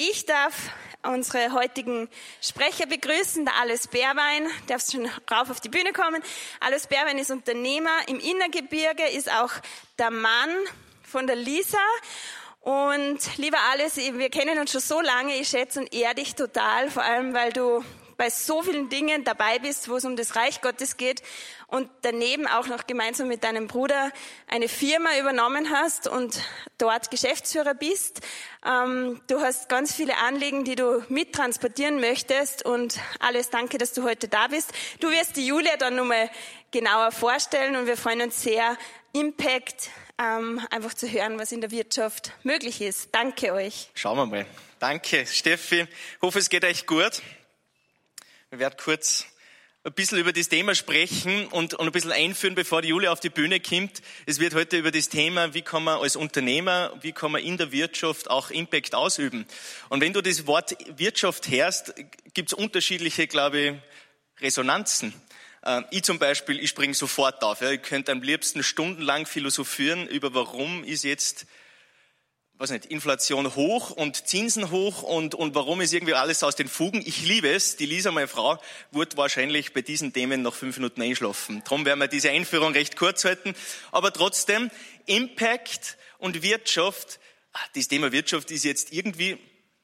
Ich darf unsere heutigen Sprecher begrüßen, der Alois Bärwein, darfst schon rauf auf die Bühne kommen. Alois Bärwein ist Unternehmer im Innergebirge, ist auch der Mann von der Lisa. Und lieber Alois, wir kennen uns schon so lange, ich schätze und ehre dich total, vor allem weil du bei so vielen Dingen dabei bist, wo es um das Reich Gottes geht und daneben auch noch gemeinsam mit deinem Bruder eine Firma übernommen hast und dort Geschäftsführer bist. Ähm, du hast ganz viele Anliegen, die du mittransportieren möchtest und alles danke, dass du heute da bist. Du wirst die Julia dann nochmal genauer vorstellen und wir freuen uns sehr, Impact ähm, einfach zu hören, was in der Wirtschaft möglich ist. Danke euch. Schauen wir mal. Danke, Steffi. Ich hoffe, es geht euch gut. Wir werden kurz ein bisschen über das Thema sprechen und, und ein bisschen einführen, bevor die Julia auf die Bühne kommt. Es wird heute über das Thema, wie kann man als Unternehmer, wie kann man in der Wirtschaft auch Impact ausüben. Und wenn du das Wort Wirtschaft hörst, gibt es unterschiedliche, glaube ich, Resonanzen. Äh, ich zum Beispiel, ich springe sofort auf. Ich könnte am liebsten stundenlang philosophieren über, warum ist jetzt was nicht, Inflation hoch und Zinsen hoch und, und warum ist irgendwie alles aus den Fugen. Ich liebe es. Die Lisa, meine Frau, wird wahrscheinlich bei diesen Themen noch fünf Minuten einschlafen. Darum werden wir diese Einführung recht kurz halten. Aber trotzdem, Impact und Wirtschaft, ah, das Thema Wirtschaft ist jetzt irgendwie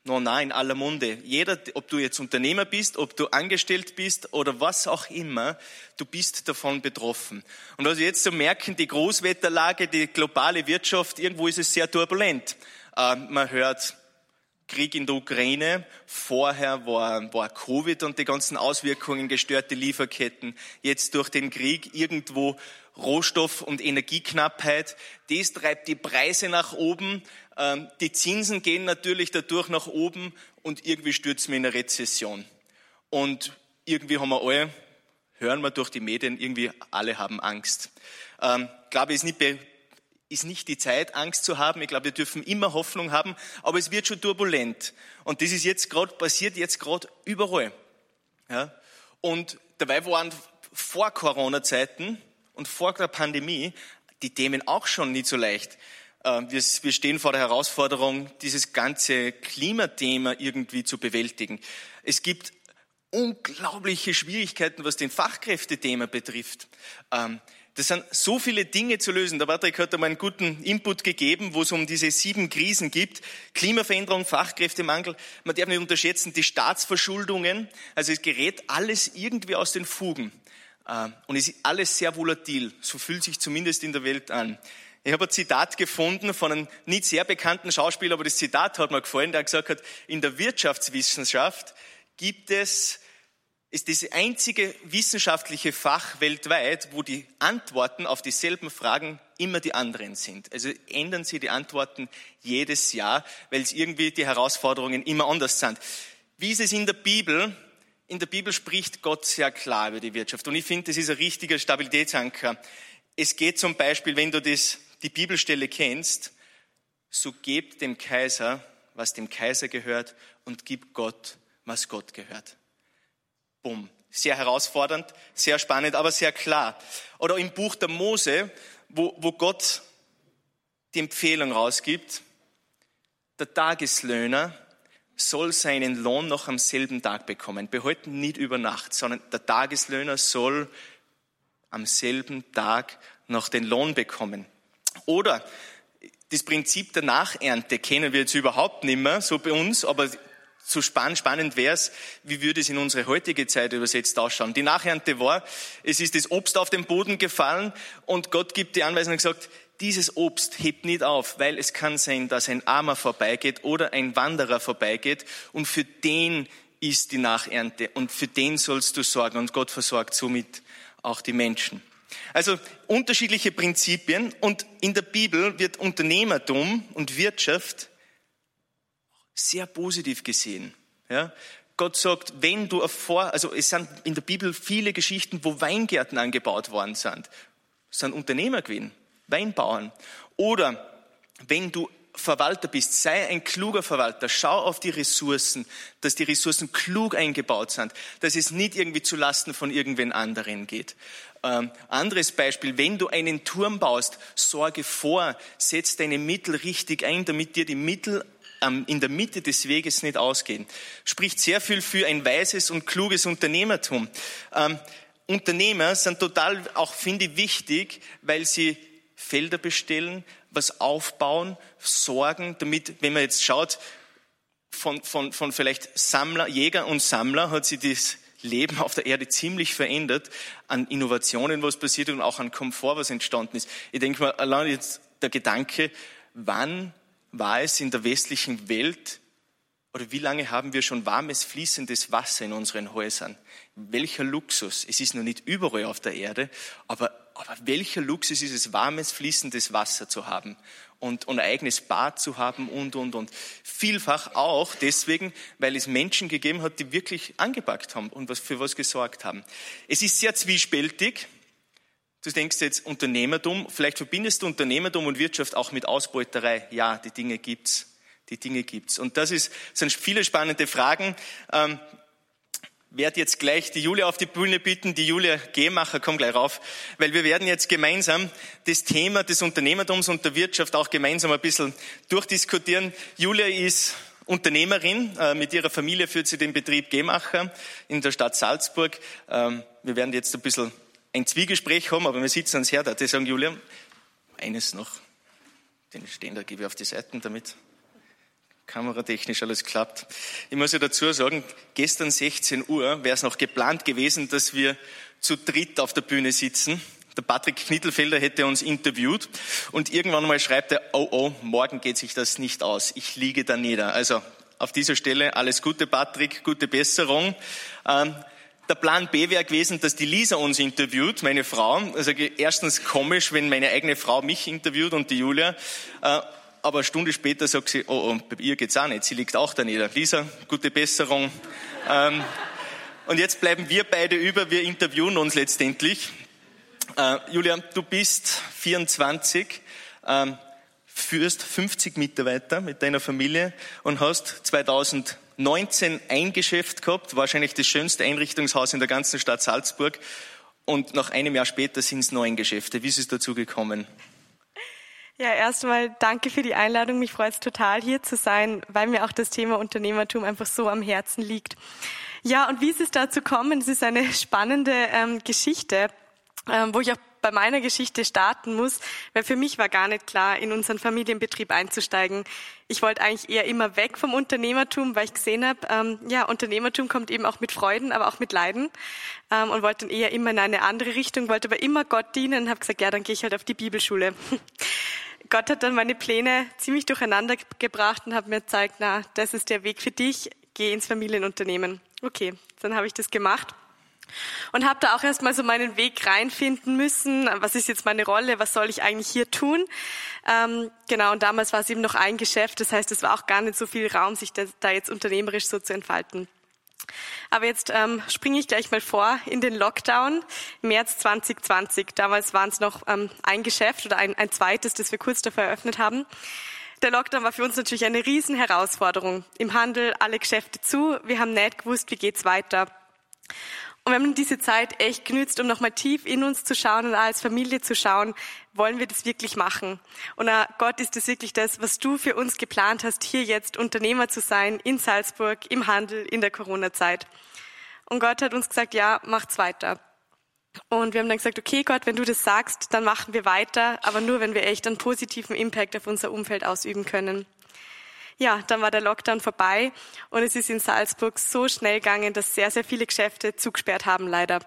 No, nein, in aller Munde. Jeder, ob du jetzt Unternehmer bist, ob du angestellt bist oder was auch immer, du bist davon betroffen. Und also jetzt zu so merken, die Großwetterlage, die globale Wirtschaft, irgendwo ist es sehr turbulent. Äh, man hört Krieg in der Ukraine, vorher war, war Covid und die ganzen Auswirkungen, gestörte Lieferketten, jetzt durch den Krieg irgendwo Rohstoff- und Energieknappheit. Das treibt die Preise nach oben. Ähm, die Zinsen gehen natürlich dadurch nach oben und irgendwie stürzen wir in eine Rezession. Und irgendwie haben wir alle, hören wir durch die Medien, irgendwie alle haben Angst. Ähm, glaube ich, ist nicht, ist nicht die Zeit, Angst zu haben. Ich glaube, wir dürfen immer Hoffnung haben, aber es wird schon turbulent. Und das ist jetzt gerade, passiert jetzt gerade überall. Ja? Und dabei waren vor Corona-Zeiten und vor der Pandemie die Themen auch schon nicht so leicht. Äh, wir stehen vor der Herausforderung, dieses ganze Klimathema irgendwie zu bewältigen. Es gibt unglaubliche Schwierigkeiten, was den Fachkräftethema betrifft. Ähm, das sind so viele Dinge zu lösen. Der Patrick hat einmal einen guten Input gegeben, wo es um diese sieben Krisen gibt. Klimaveränderung, Fachkräftemangel. Man darf nicht unterschätzen, die Staatsverschuldungen. Also es gerät alles irgendwie aus den Fugen. Äh, und es ist alles sehr volatil. So fühlt sich zumindest in der Welt an. Ich habe ein Zitat gefunden von einem nicht sehr bekannten Schauspieler, aber das Zitat hat mir gefallen, der gesagt hat, in der Wirtschaftswissenschaft gibt es, ist das einzige wissenschaftliche Fach weltweit, wo die Antworten auf dieselben Fragen immer die anderen sind. Also ändern sie die Antworten jedes Jahr, weil es irgendwie die Herausforderungen immer anders sind. Wie ist es in der Bibel? In der Bibel spricht Gott sehr klar über die Wirtschaft. Und ich finde, das ist ein richtiger Stabilitätsanker. Es geht zum Beispiel, wenn du das, die Bibelstelle kennst, so gebt dem Kaiser, was dem Kaiser gehört, und gib Gott, was Gott gehört. Bumm. Sehr herausfordernd, sehr spannend, aber sehr klar. Oder im Buch der Mose, wo, wo Gott die Empfehlung rausgibt, der Tageslöhner soll seinen Lohn noch am selben Tag bekommen. Behalten nicht über Nacht, sondern der Tageslöhner soll am selben Tag noch den Lohn bekommen. Oder das Prinzip der Nachernte kennen wir jetzt überhaupt nicht mehr, so bei uns, aber so spannend, spannend wäre es, wie würde es in unsere heutige Zeit übersetzt ausschauen. Die Nachernte war, es ist das Obst auf den Boden gefallen und Gott gibt die Anweisung und gesagt, dieses Obst hebt nicht auf, weil es kann sein, dass ein Armer vorbeigeht oder ein Wanderer vorbeigeht und für den ist die Nachernte und für den sollst du sorgen und Gott versorgt somit auch die Menschen. Also unterschiedliche Prinzipien und in der Bibel wird Unternehmertum und Wirtschaft sehr positiv gesehen. Ja? Gott sagt, wenn du vor, also es sind in der Bibel viele Geschichten, wo Weingärten angebaut worden sind, sind Unternehmer gewesen. Weinbauern. Oder wenn du Verwalter bist, sei ein kluger Verwalter. Schau auf die Ressourcen, dass die Ressourcen klug eingebaut sind, dass es nicht irgendwie zu Lasten von irgendwen anderen geht. Ähm, anderes Beispiel, wenn du einen Turm baust, sorge vor, setz deine Mittel richtig ein, damit dir die Mittel in der Mitte des Weges nicht ausgehen. Spricht sehr viel für ein weises und kluges Unternehmertum. Ähm, Unternehmer sind total auch, finde ich, wichtig, weil sie Felder bestellen, was aufbauen, sorgen, damit, wenn man jetzt schaut, von, von, von vielleicht Sammler, Jäger und Sammler hat sich das Leben auf der Erde ziemlich verändert, an Innovationen, was passiert und auch an Komfort, was entstanden ist. Ich denke mal, allein jetzt der Gedanke, wann war es in der westlichen Welt oder wie lange haben wir schon warmes, fließendes Wasser in unseren Häusern? Welcher Luxus. Es ist noch nicht überall auf der Erde, aber, aber welcher Luxus ist es, warmes, fließendes Wasser zu haben und, und ein eigenes Bad zu haben und, und, und. Vielfach auch deswegen, weil es Menschen gegeben hat, die wirklich angepackt haben und was, für was gesorgt haben. Es ist sehr zwiespältig. Du denkst jetzt Unternehmertum, vielleicht verbindest du Unternehmertum und Wirtschaft auch mit Ausbeuterei. Ja, die Dinge gibt's. Die Dinge gibt's. Und das ist, sind viele spannende Fragen. Ähm, werde jetzt gleich die Julia auf die Bühne bitten. Die Julia Gehmacher, komm gleich rauf, weil wir werden jetzt gemeinsam das Thema des Unternehmertums und der Wirtschaft auch gemeinsam ein bisschen durchdiskutieren. Julia ist Unternehmerin. Äh, mit ihrer Familie führt sie den Betrieb Gehmacher in der Stadt Salzburg. Ähm, wir werden jetzt ein bisschen ein Zwiegespräch haben, aber wir sitzen ans Herd. Die sagen, Julia, eines noch. Den Ständer gebe ich auf die Seiten, damit kameratechnisch alles klappt. Ich muss ja dazu sagen, gestern 16 Uhr wäre es noch geplant gewesen, dass wir zu dritt auf der Bühne sitzen. Der Patrick Knittelfelder hätte uns interviewt und irgendwann mal schreibt er, oh oh, morgen geht sich das nicht aus. Ich liege da nieder. Also auf dieser Stelle alles Gute, Patrick, gute Besserung. Ähm, der Plan B wäre gewesen, dass die Lisa uns interviewt, meine Frau. Also erstens komisch, wenn meine eigene Frau mich interviewt und die Julia. Äh, aber eine Stunde später sagt sie, oh, oh bei ihr geht's auch nicht. Sie liegt auch da nieder. Lisa, gute Besserung. Ähm, und jetzt bleiben wir beide über. Wir interviewen uns letztendlich. Äh, Julia, du bist 24, ähm, führst 50 Mitarbeiter mit deiner Familie und hast 2000 19 ein Geschäft gehabt, wahrscheinlich das schönste Einrichtungshaus in der ganzen Stadt Salzburg. Und nach einem Jahr später sind es neun Geschäfte. Wie ist es dazu gekommen? Ja, erstmal danke für die Einladung. Mich freut es total, hier zu sein, weil mir auch das Thema Unternehmertum einfach so am Herzen liegt. Ja, und wie ist es dazu gekommen? Es ist eine spannende ähm, Geschichte, ähm, wo ich auch bei meiner Geschichte starten muss, weil für mich war gar nicht klar, in unseren Familienbetrieb einzusteigen. Ich wollte eigentlich eher immer weg vom Unternehmertum, weil ich gesehen habe, ähm, ja, Unternehmertum kommt eben auch mit Freuden, aber auch mit Leiden ähm, und wollte dann eher immer in eine andere Richtung, wollte aber immer Gott dienen und habe gesagt, ja, dann gehe ich halt auf die Bibelschule. Gott hat dann meine Pläne ziemlich durcheinander gebracht und hat mir gezeigt, na, das ist der Weg für dich, geh ins Familienunternehmen. Okay, dann habe ich das gemacht und habe da auch erstmal so meinen Weg reinfinden müssen. Was ist jetzt meine Rolle? Was soll ich eigentlich hier tun? Ähm, genau, und damals war es eben noch ein Geschäft. Das heißt, es war auch gar nicht so viel Raum, sich da jetzt unternehmerisch so zu entfalten. Aber jetzt ähm, springe ich gleich mal vor in den Lockdown, März 2020. Damals waren es noch ähm, ein Geschäft oder ein, ein zweites, das wir kurz davor eröffnet haben. Der Lockdown war für uns natürlich eine Riesenherausforderung. Im Handel alle Geschäfte zu. Wir haben nicht gewusst, wie geht's weiter. Und wir haben diese Zeit echt genützt, um nochmal tief in uns zu schauen und als Familie zu schauen, wollen wir das wirklich machen? Und uh, Gott, ist das wirklich das, was du für uns geplant hast, hier jetzt Unternehmer zu sein, in Salzburg, im Handel, in der Corona-Zeit? Und Gott hat uns gesagt, ja, macht's weiter. Und wir haben dann gesagt, okay Gott, wenn du das sagst, dann machen wir weiter, aber nur, wenn wir echt einen positiven Impact auf unser Umfeld ausüben können ja, dann war der Lockdown vorbei und es ist in Salzburg so schnell gegangen, dass sehr, sehr viele Geschäfte zugesperrt haben, leider.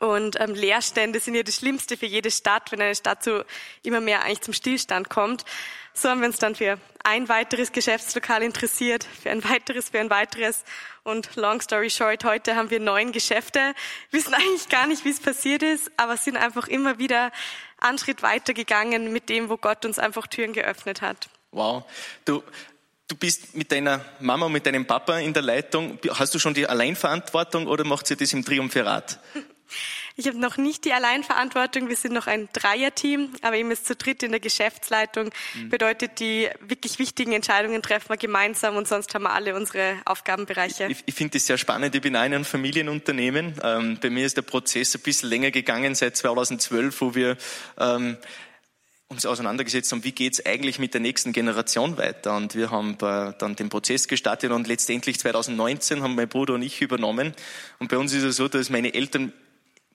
Und ähm, Leerstände sind ja das Schlimmste für jede Stadt, wenn eine Stadt so immer mehr eigentlich zum Stillstand kommt. So haben wir uns dann für ein weiteres Geschäftslokal interessiert, für ein weiteres, für ein weiteres. Und long story short, heute haben wir neun Geschäfte, wissen eigentlich gar nicht, wie es passiert ist, aber sind einfach immer wieder einen Schritt weitergegangen mit dem, wo Gott uns einfach Türen geöffnet hat. Wow. Du, Du bist mit deiner Mama und mit deinem Papa in der Leitung. Hast du schon die Alleinverantwortung oder macht sie das im Triumphirat? Ich habe noch nicht die Alleinverantwortung. Wir sind noch ein Dreierteam, aber eben ist zu dritt in der Geschäftsleitung. Mhm. Bedeutet, die wirklich wichtigen Entscheidungen treffen wir gemeinsam und sonst haben wir alle unsere Aufgabenbereiche. Ich, ich finde das sehr spannend. Ich bin auch in einem Familienunternehmen. Ähm, bei mir ist der Prozess ein bisschen länger gegangen, seit 2012, wo wir ähm, uns auseinandergesetzt haben, wie geht's eigentlich mit der nächsten Generation weiter. Und wir haben äh, dann den Prozess gestartet und letztendlich 2019 haben mein Bruder und ich übernommen. Und bei uns ist es so, dass meine Eltern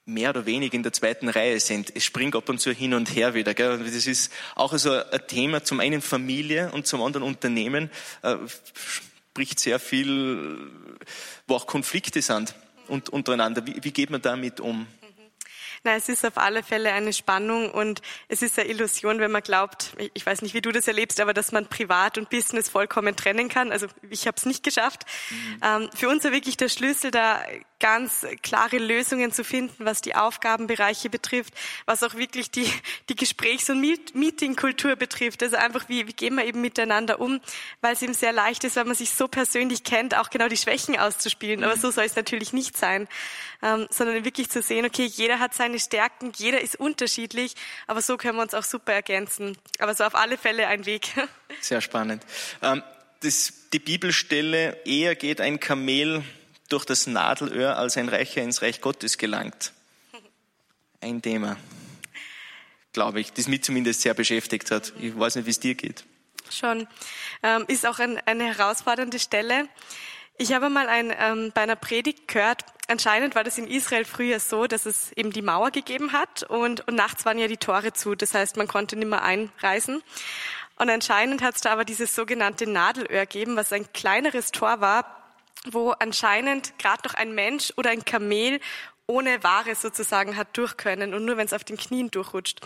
mehr oder weniger in der zweiten Reihe sind. Es springt ab und zu hin und her wieder. Gell? Das ist auch so ein Thema, zum einen Familie und zum anderen Unternehmen, äh, spricht sehr viel, wo auch Konflikte sind und untereinander. Wie, wie geht man damit um? Na, es ist auf alle Fälle eine Spannung und es ist eine Illusion, wenn man glaubt, ich weiß nicht, wie du das erlebst, aber dass man Privat und Business vollkommen trennen kann. Also ich habe es nicht geschafft. Mhm. Ähm, für uns war wirklich der Schlüssel, da ganz klare Lösungen zu finden, was die Aufgabenbereiche betrifft, was auch wirklich die, die Gesprächs- und Meetingkultur betrifft. Also einfach, wie, wie gehen wir eben miteinander um, weil es eben sehr leicht ist, wenn man sich so persönlich kennt, auch genau die Schwächen auszuspielen. Aber mhm. so soll es natürlich nicht sein, ähm, sondern wirklich zu sehen, okay, jeder hat seine Stärken, jeder ist unterschiedlich, aber so können wir uns auch super ergänzen. Aber so auf alle Fälle ein Weg. Sehr spannend. Ähm, das, die Bibelstelle, eher geht ein Kamel durch das Nadelöhr als ein Reicher ins Reich Gottes gelangt. Ein Thema, glaube ich, das mich zumindest sehr beschäftigt hat. Ich weiß nicht, wie es dir geht. Schon. Ähm, ist auch ein, eine herausfordernde Stelle. Ich habe mal ein, ähm, bei einer Predigt gehört, anscheinend war das in Israel früher so, dass es eben die Mauer gegeben hat und, und nachts waren ja die Tore zu. Das heißt, man konnte nicht mehr einreisen. Und anscheinend hat es da aber dieses sogenannte Nadelöhr gegeben, was ein kleineres Tor war, wo anscheinend gerade noch ein Mensch oder ein Kamel ohne Ware sozusagen hat durch können und nur wenn es auf den Knien durchrutscht.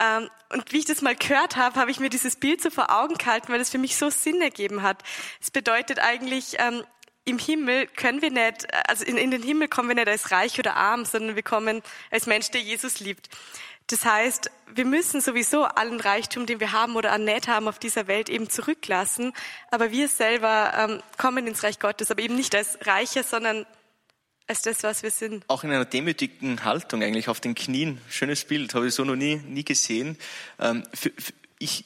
Ähm, und wie ich das mal gehört habe, habe ich mir dieses Bild so vor Augen gehalten, weil es für mich so Sinn ergeben hat. Es bedeutet eigentlich, ähm, im Himmel können wir nicht, also in, in den Himmel kommen wir nicht als reich oder arm, sondern wir kommen als Mensch, der Jesus liebt. Das heißt, wir müssen sowieso allen Reichtum, den wir haben oder an Näht haben auf dieser Welt eben zurücklassen. Aber wir selber ähm, kommen ins Reich Gottes, aber eben nicht als Reiche, sondern als das, was wir sind. Auch in einer demütigen Haltung eigentlich auf den Knien. Schönes Bild, habe ich so noch nie, nie gesehen. Ähm, für, für, ich,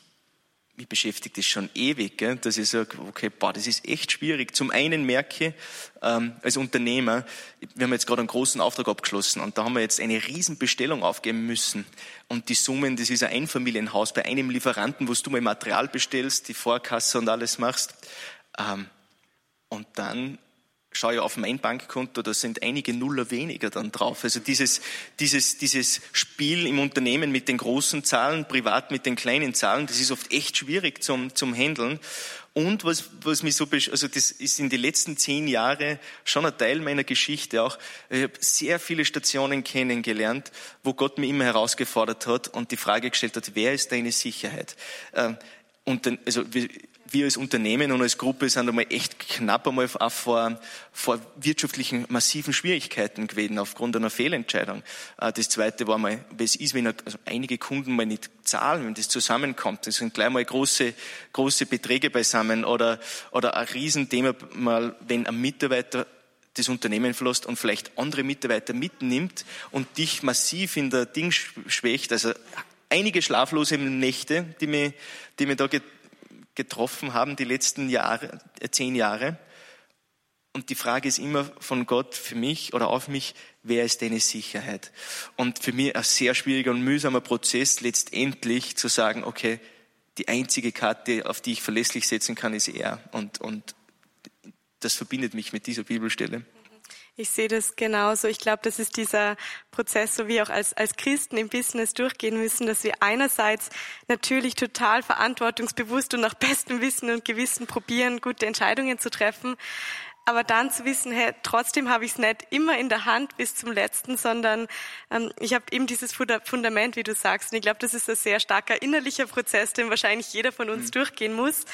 mich beschäftigt das schon ewig, dass ich sage, okay, boah, das ist echt schwierig. Zum einen merke ich ähm, als Unternehmer, wir haben jetzt gerade einen großen Auftrag abgeschlossen und da haben wir jetzt eine Riesenbestellung aufgeben müssen. Und die Summen, das ist ein Einfamilienhaus bei einem Lieferanten, wo du mal Material bestellst, die Vorkasse und alles machst. Ähm, und dann schaue ich auf mein Bankkonto, da sind einige Nuller weniger dann drauf. Also dieses, dieses, dieses Spiel im Unternehmen mit den großen Zahlen, privat mit den kleinen Zahlen, das ist oft echt schwierig zum, zum Handeln. Und was, was mich so, also das ist in den letzten zehn Jahren schon ein Teil meiner Geschichte auch. Ich habe sehr viele Stationen kennengelernt, wo Gott mir immer herausgefordert hat und die Frage gestellt hat, wer ist deine Sicherheit? Ähm, und dann, also wir als Unternehmen und als Gruppe sind einmal echt knapp einmal auch vor, vor wirtschaftlichen massiven Schwierigkeiten gewesen aufgrund einer Fehlentscheidung. Äh, das zweite war mal, was ist, wenn also einige Kunden mal nicht zahlen, wenn das zusammenkommt. Das sind gleich mal große, große Beträge beisammen oder, oder ein Riesenthema mal, wenn ein Mitarbeiter das Unternehmen verlässt und vielleicht andere Mitarbeiter mitnimmt und dich massiv in der Ding schwächt. Also einige schlaflose Nächte, die mir, die mir da getroffen haben die letzten Jahre, äh, zehn Jahre. Und die Frage ist immer von Gott für mich oder auf mich, wer ist deine Sicherheit? Und für mich ein sehr schwieriger und mühsamer Prozess, letztendlich zu sagen, okay, die einzige Karte, auf die ich verlässlich setzen kann, ist er. Und, und das verbindet mich mit dieser Bibelstelle. Ich sehe das genauso. Ich glaube, das ist dieser Prozess, so wie auch als, als Christen im Business durchgehen müssen, dass wir einerseits natürlich total verantwortungsbewusst und nach bestem Wissen und Gewissen probieren, gute Entscheidungen zu treffen aber dann zu wissen, hey, trotzdem habe ich es nicht immer in der Hand bis zum letzten, sondern ähm, ich habe eben dieses Fundament, wie du sagst. Und ich glaube, das ist ein sehr starker innerlicher Prozess, den wahrscheinlich jeder von uns mhm. durchgehen muss,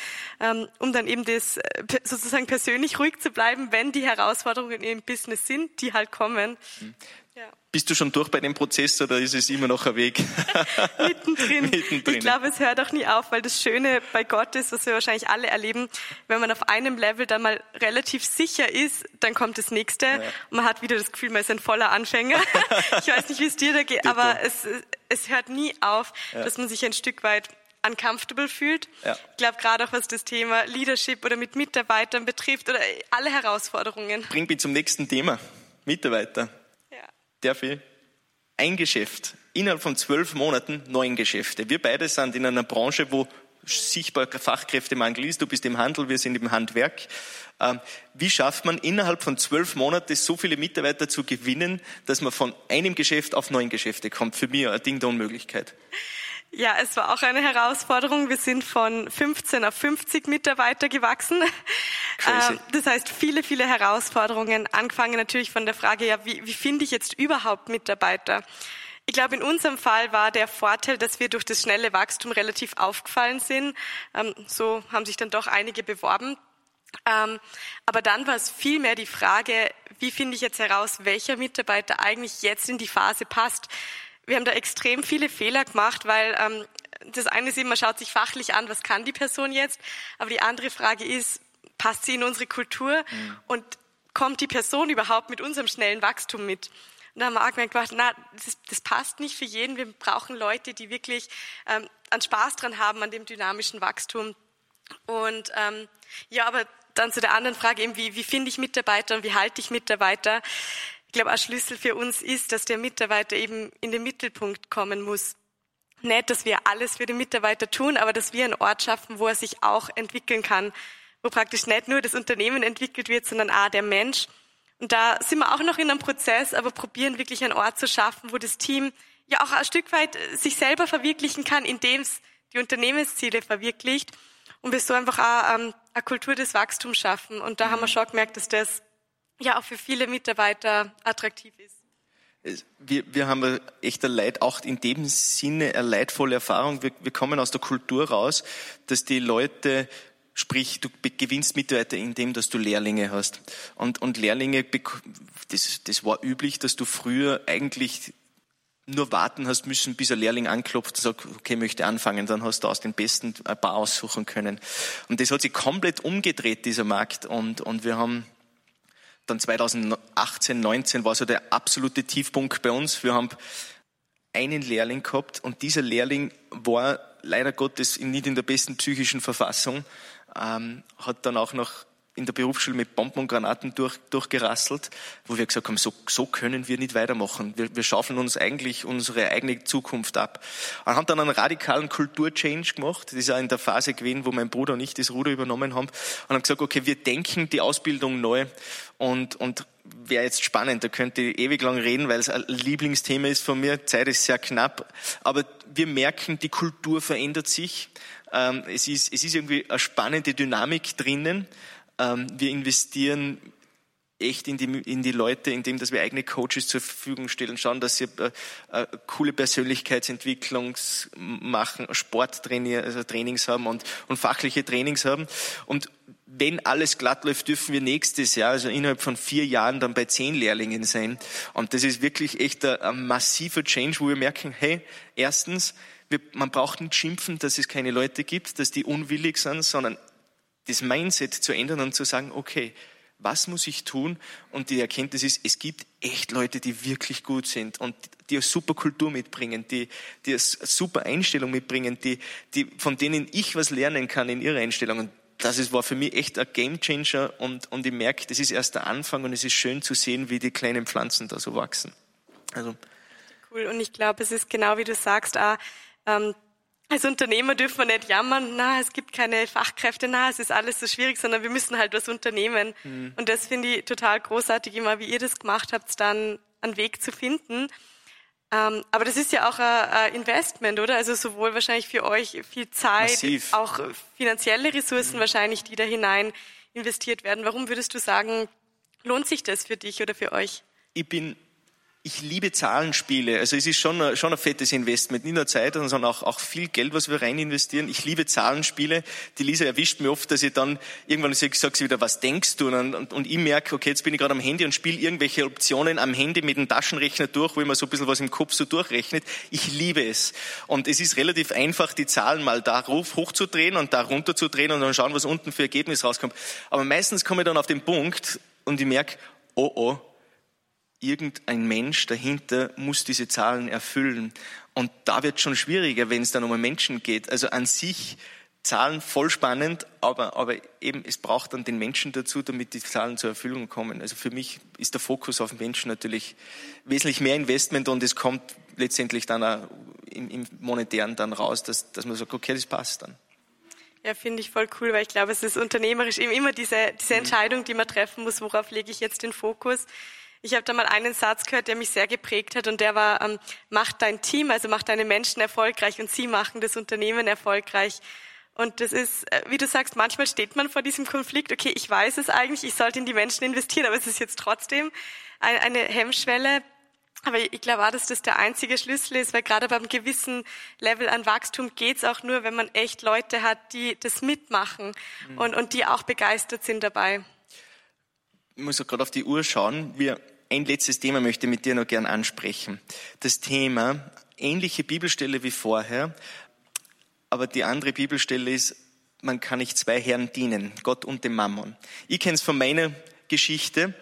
ähm, um dann eben das äh, sozusagen persönlich ruhig zu bleiben, wenn die Herausforderungen im Business sind, die halt kommen. Bist du schon durch bei dem Prozess oder ist es immer noch ein Weg? Mittendrin. Mittendrin. Ich glaube, es hört auch nie auf, weil das Schöne bei Gott ist, was wir wahrscheinlich alle erleben, wenn man auf einem Level dann mal relativ sicher ist, dann kommt das nächste ja. und man hat wieder das Gefühl, man ist ein voller Anfänger. ich weiß nicht, wie es dir da geht, aber es, es hört nie auf, ja. dass man sich ein Stück weit uncomfortable fühlt. Ja. Ich glaube, gerade auch was das Thema Leadership oder mit Mitarbeitern betrifft oder alle Herausforderungen. Bringt mich zum nächsten Thema. Mitarbeiter darf ich ein Geschäft Innerhalb von zwölf Monaten neun Geschäfte. Wir beide sind in einer Branche, wo sichtbar Fachkräftemangel ist. Du bist im Handel, wir sind im Handwerk. Ähm, wie schafft man innerhalb von zwölf Monaten so viele Mitarbeiter zu gewinnen, dass man von einem Geschäft auf neun Geschäfte kommt? Für mich ein Ding der Unmöglichkeit. Ja, es war auch eine Herausforderung. Wir sind von 15 auf 50 Mitarbeiter gewachsen. Crazy. Ähm, das heißt, viele, viele Herausforderungen. Angefangen natürlich von der Frage, ja, wie, wie finde ich jetzt überhaupt Mitarbeiter? Ich glaube, in unserem Fall war der Vorteil, dass wir durch das schnelle Wachstum relativ aufgefallen sind. Ähm, so haben sich dann doch einige beworben. Ähm, aber dann war es vielmehr die Frage, wie finde ich jetzt heraus, welcher Mitarbeiter eigentlich jetzt in die Phase passt. Wir haben da extrem viele Fehler gemacht, weil ähm, das eine ist eben, man schaut sich fachlich an, was kann die Person jetzt, aber die andere Frage ist, passt sie in unsere Kultur mhm. und kommt die Person überhaupt mit unserem schnellen Wachstum mit? Und da haben wir auch gemerkt, na, das, das, passt nicht für jeden. Wir brauchen Leute, die wirklich ähm, einen Spaß dran haben an dem dynamischen Wachstum. Und ähm, ja, aber dann zu der anderen Frage eben, wie, wie finde ich Mitarbeiter und wie halte ich Mitarbeiter? Ich glaube, ein Schlüssel für uns ist, dass der Mitarbeiter eben in den Mittelpunkt kommen muss. Nicht, dass wir alles für den Mitarbeiter tun, aber dass wir einen Ort schaffen, wo er sich auch entwickeln kann, wo praktisch nicht nur das Unternehmen entwickelt wird, sondern auch der Mensch. Und da sind wir auch noch in einem Prozess, aber probieren wirklich einen Ort zu schaffen, wo das Team ja auch ein Stück weit sich selber verwirklichen kann, indem es die Unternehmensziele verwirklicht und wir so einfach auch ähm, eine Kultur des Wachstums schaffen. Und da mhm. haben wir schon gemerkt, dass das ja auch für viele Mitarbeiter attraktiv ist. Wir, wir haben echt ein Leid, auch in dem Sinne eine leidvolle Erfahrung. Wir, wir kommen aus der Kultur raus, dass die Leute Sprich, du gewinnst Mitarbeiter, indem dass du Lehrlinge hast. Und, und Lehrlinge, das, das war üblich, dass du früher eigentlich nur warten hast müssen, bis ein Lehrling anklopft und sagt, okay, möchte anfangen, dann hast du aus den Besten ein paar aussuchen können. Und das hat sich komplett umgedreht, dieser Markt. Und, und wir haben dann 2018, 19 war so der absolute Tiefpunkt bei uns. Wir haben einen Lehrling gehabt und dieser Lehrling war leider Gottes nicht in der besten psychischen Verfassung, ähm, hat dann auch noch in der Berufsschule mit Bomben und Granaten durch, durchgerasselt, wo wir gesagt haben, so, so können wir nicht weitermachen. Wir, wir schaufeln uns eigentlich unsere eigene Zukunft ab. Und haben dann einen radikalen Kulturchange gemacht. Das ist auch in der Phase gewesen, wo mein Bruder und ich das Ruder übernommen haben. Und haben gesagt, okay, wir denken die Ausbildung neu und, und wäre jetzt spannend, da könnte ich ewig lang reden, weil es ein Lieblingsthema ist von mir. Zeit ist sehr knapp. Aber wir merken, die Kultur verändert sich. Ähm, es ist, es ist irgendwie eine spannende Dynamik drinnen. Ähm, wir investieren echt in die, in die Leute, indem dass wir eigene Coaches zur Verfügung stellen, schauen, dass sie äh, äh, coole Persönlichkeitsentwicklung machen, Sporttrainings also haben und, und fachliche Trainings haben. Und wenn alles glatt läuft, dürfen wir nächstes Jahr, also innerhalb von vier Jahren, dann bei zehn Lehrlingen sein. Und das ist wirklich echt ein, ein massiver Change, wo wir merken, hey, erstens, wir, man braucht nicht schimpfen, dass es keine Leute gibt, dass die unwillig sind, sondern das Mindset zu ändern und zu sagen, okay, was muss ich tun? Und die Erkenntnis ist, es gibt echt Leute, die wirklich gut sind und die eine super Kultur mitbringen, die, die eine super Einstellung mitbringen, die, die, von denen ich was lernen kann in ihrer Einstellung. Und das ist, war für mich echt ein Gamechanger und, und ich merke, das ist erst der Anfang und es ist schön zu sehen, wie die kleinen Pflanzen da so wachsen. Also. Cool. Und ich glaube, es ist genau wie du sagst, auch, ähm, als Unternehmer dürfen wir nicht jammern, na, es gibt keine Fachkräfte, na, es ist alles so schwierig, sondern wir müssen halt was unternehmen. Mhm. Und das finde ich total großartig, immer wie ihr das gemacht habt, dann einen Weg zu finden. Ähm, aber das ist ja auch ein Investment, oder? Also sowohl wahrscheinlich für euch viel Zeit, Massiv. auch finanzielle Ressourcen mhm. wahrscheinlich, die da hinein investiert werden. Warum würdest du sagen, lohnt sich das für dich oder für euch? Ich bin ich liebe Zahlenspiele. Also es ist schon schon ein fettes Investment. Nicht nur Zeit, sondern auch, auch viel Geld, was wir rein investieren. Ich liebe Zahlenspiele. Die Lisa erwischt mir oft, dass ich dann irgendwann sage, sag sie wieder, was denkst du? Und, und, und ich merke, okay, jetzt bin ich gerade am Handy und spiele irgendwelche Optionen am Handy mit dem Taschenrechner durch, wo ich mir so ein bisschen was im Kopf so durchrechnet. Ich liebe es. Und es ist relativ einfach, die Zahlen mal da hochzudrehen und da runterzudrehen und dann schauen, was unten für Ergebnis rauskommt. Aber meistens komme ich dann auf den Punkt und ich merke, oh oh, irgendein Mensch dahinter muss diese Zahlen erfüllen. Und da wird es schon schwieriger, wenn es dann um einen Menschen geht. Also an sich Zahlen voll spannend, aber, aber eben es braucht dann den Menschen dazu, damit die Zahlen zur Erfüllung kommen. Also für mich ist der Fokus auf den Menschen natürlich wesentlich mehr Investment und es kommt letztendlich dann auch im, im Monetären dann raus, dass, dass man sagt, okay, das passt dann. Ja, finde ich voll cool, weil ich glaube, es ist unternehmerisch eben immer diese, diese mhm. Entscheidung, die man treffen muss, worauf lege ich jetzt den Fokus. Ich habe da mal einen Satz gehört, der mich sehr geprägt hat und der war, ähm, mach dein Team, also mach deine Menschen erfolgreich und sie machen das Unternehmen erfolgreich. Und das ist, äh, wie du sagst, manchmal steht man vor diesem Konflikt, okay, ich weiß es eigentlich, ich sollte in die Menschen investieren, aber es ist jetzt trotzdem eine, Hemmschwelle. Aber ich glaube auch, dass das der einzige Schlüssel ist, weil gerade beim gewissen Level an Wachstum geht's auch nur, wenn man echt Leute hat, die das mitmachen mhm. und, und die auch begeistert sind dabei. Ich muss auch gerade auf die Uhr schauen. Wir, ein letztes Thema möchte ich mit dir noch gern ansprechen. Das Thema, ähnliche Bibelstelle wie vorher, aber die andere Bibelstelle ist, man kann nicht zwei Herren dienen, Gott und dem Mammon. Ich kenne es von meiner Geschichte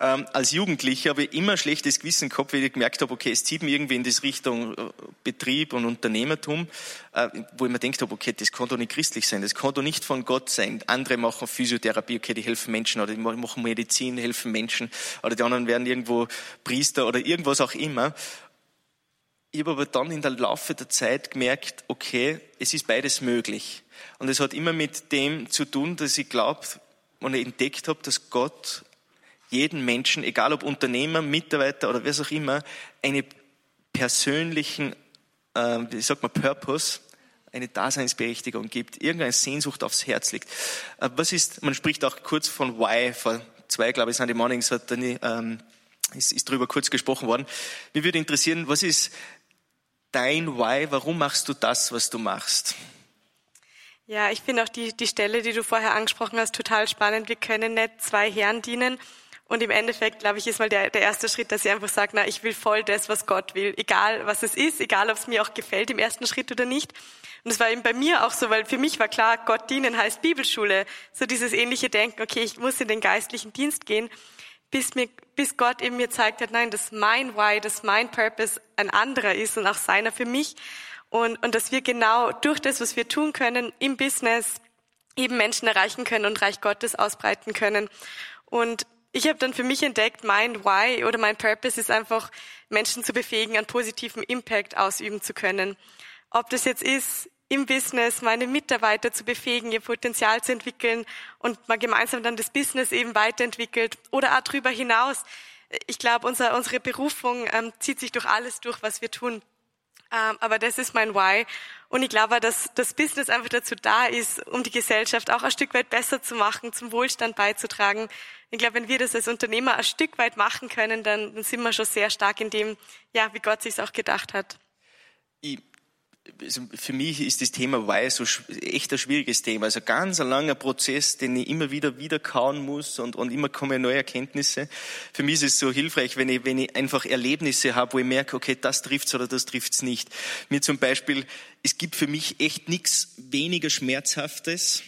ähm, als Jugendlicher habe ich immer schlechtes Gewissen gehabt, weil ich gemerkt habe, okay, es zieht mich irgendwie in das Richtung äh, Betrieb und Unternehmertum, äh, wo ich mir gedacht habe, okay, das kann doch nicht christlich sein, das kann doch nicht von Gott sein. Andere machen Physiotherapie, okay, die helfen Menschen oder die machen Medizin, helfen Menschen oder die anderen werden irgendwo Priester oder irgendwas auch immer. Ich habe aber dann in der Laufe der Zeit gemerkt, okay, es ist beides möglich. Und es hat immer mit dem zu tun, dass ich glaube und entdeckt habe, dass Gott jeden Menschen, egal ob Unternehmer, Mitarbeiter oder wer auch immer, einen persönlichen, äh, wie sagt man, Purpose, eine Daseinsberechtigung gibt, irgendeine Sehnsucht aufs Herz liegt. Äh, was ist, man spricht auch kurz von Why, vor zwei, glaube ich, Sunday Mornings hat dann, ähm, ist, ist darüber kurz gesprochen worden. Mich würde interessieren, was ist dein Why? Warum machst du das, was du machst? Ja, ich finde auch die, die Stelle, die du vorher angesprochen hast, total spannend. Wir können nicht zwei Herren dienen. Und im Endeffekt, glaube ich, ist mal der, der erste Schritt, dass ich einfach sage, na, ich will voll das, was Gott will. Egal, was es ist, egal, ob es mir auch gefällt im ersten Schritt oder nicht. Und es war eben bei mir auch so, weil für mich war klar, Gott dienen heißt Bibelschule. So dieses ähnliche Denken, okay, ich muss in den geistlichen Dienst gehen, bis mir, bis Gott eben mir zeigt hat, nein, dass mein Why, dass mein Purpose ein anderer ist und auch seiner für mich. Und, und dass wir genau durch das, was wir tun können im Business, eben Menschen erreichen können und Reich Gottes ausbreiten können. Und ich habe dann für mich entdeckt, mein Why oder mein Purpose ist einfach, Menschen zu befähigen, einen positiven Impact ausüben zu können. Ob das jetzt ist, im Business meine Mitarbeiter zu befähigen, ihr Potenzial zu entwickeln und man gemeinsam dann das Business eben weiterentwickelt oder auch darüber hinaus. Ich glaube, unser, unsere Berufung ähm, zieht sich durch alles durch, was wir tun. Ähm, aber das ist mein Why. Und ich glaube, dass das Business einfach dazu da ist, um die Gesellschaft auch ein Stück weit besser zu machen, zum Wohlstand beizutragen. Ich glaube, wenn wir das als Unternehmer ein Stück weit machen können, dann, sind wir schon sehr stark in dem, ja, wie Gott sich auch gedacht hat. Ich also für mich ist das Thema Why so echt ein schwieriges Thema. Also ganz ein langer Prozess, den ich immer wieder wieder kauen muss und, und immer kommen neue Erkenntnisse. Für mich ist es so hilfreich, wenn ich, wenn ich einfach Erlebnisse habe, wo ich merke, okay, das trifft's oder das trifft's nicht. Mir zum Beispiel, es gibt für mich echt nichts weniger Schmerzhaftes,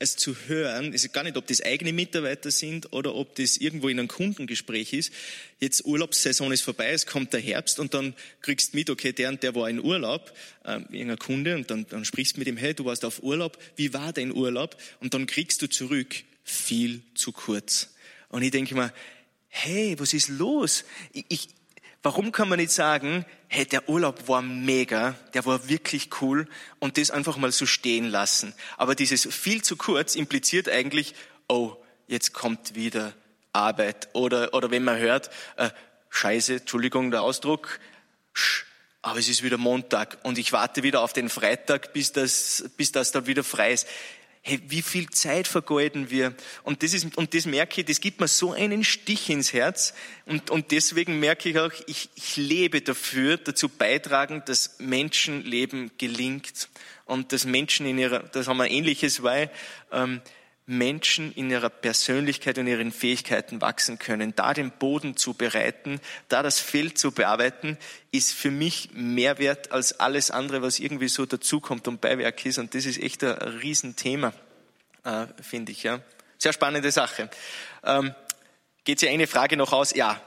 es zu hören, ist gar nicht, ob das eigene Mitarbeiter sind oder ob das irgendwo in einem Kundengespräch ist. Jetzt Urlaubssaison ist vorbei, es kommt der Herbst und dann kriegst du mit, okay, der und der war in Urlaub, äh, irgendein Kunde und dann, dann sprichst du mit ihm, hey, du warst auf Urlaub, wie war dein Urlaub? Und dann kriegst du zurück, viel zu kurz. Und ich denke mir, hey, was ist los? Ich, ich, Warum kann man nicht sagen, hey, der Urlaub war mega, der war wirklich cool und das einfach mal so stehen lassen. Aber dieses viel zu kurz impliziert eigentlich, oh, jetzt kommt wieder Arbeit. Oder, oder wenn man hört, äh, Scheiße, Entschuldigung der Ausdruck, sch, aber es ist wieder Montag und ich warte wieder auf den Freitag, bis das, bis das dann wieder frei ist hey, wie viel Zeit vergeuden wir? Und das ist, und das merke ich, das gibt mir so einen Stich ins Herz. Und, und deswegen merke ich auch, ich, ich lebe dafür, dazu beitragen, dass Menschenleben gelingt. Und dass Menschen in ihrer, das haben wir ähnliches, weil, ähm, Menschen in ihrer Persönlichkeit und ihren Fähigkeiten wachsen können. Da den Boden zu bereiten, da das Feld zu bearbeiten, ist für mich mehr wert als alles andere, was irgendwie so dazukommt und Beiwerk ist. Und das ist echt ein Riesenthema, äh, finde ich. Ja. Sehr spannende Sache. Ähm, geht sich eine Frage noch aus? Ja.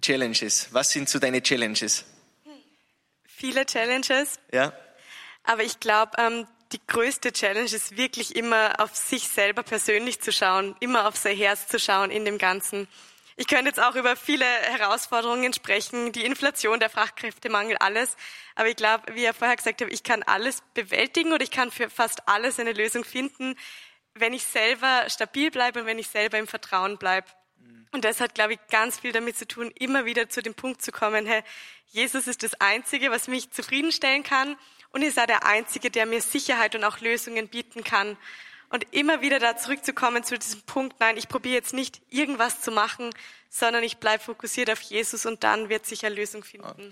Challenges. Was sind so deine Challenges? Viele Challenges. Ja. Aber ich glaube, ähm, die größte Challenge ist wirklich immer auf sich selber persönlich zu schauen, immer auf sein Herz zu schauen in dem Ganzen. Ich könnte jetzt auch über viele Herausforderungen sprechen, die Inflation, der Fachkräftemangel, alles. Aber ich glaube, wie er vorher gesagt hat, ich kann alles bewältigen oder ich kann für fast alles eine Lösung finden, wenn ich selber stabil bleibe und wenn ich selber im Vertrauen bleibe. Und das hat, glaube ich, ganz viel damit zu tun, immer wieder zu dem Punkt zu kommen, hey, Jesus ist das Einzige, was mich zufriedenstellen kann und ist auch der Einzige, der mir Sicherheit und auch Lösungen bieten kann. Und immer wieder da zurückzukommen zu diesem Punkt, nein, ich probiere jetzt nicht irgendwas zu machen, sondern ich bleibe fokussiert auf Jesus und dann wird sich eine Lösung finden.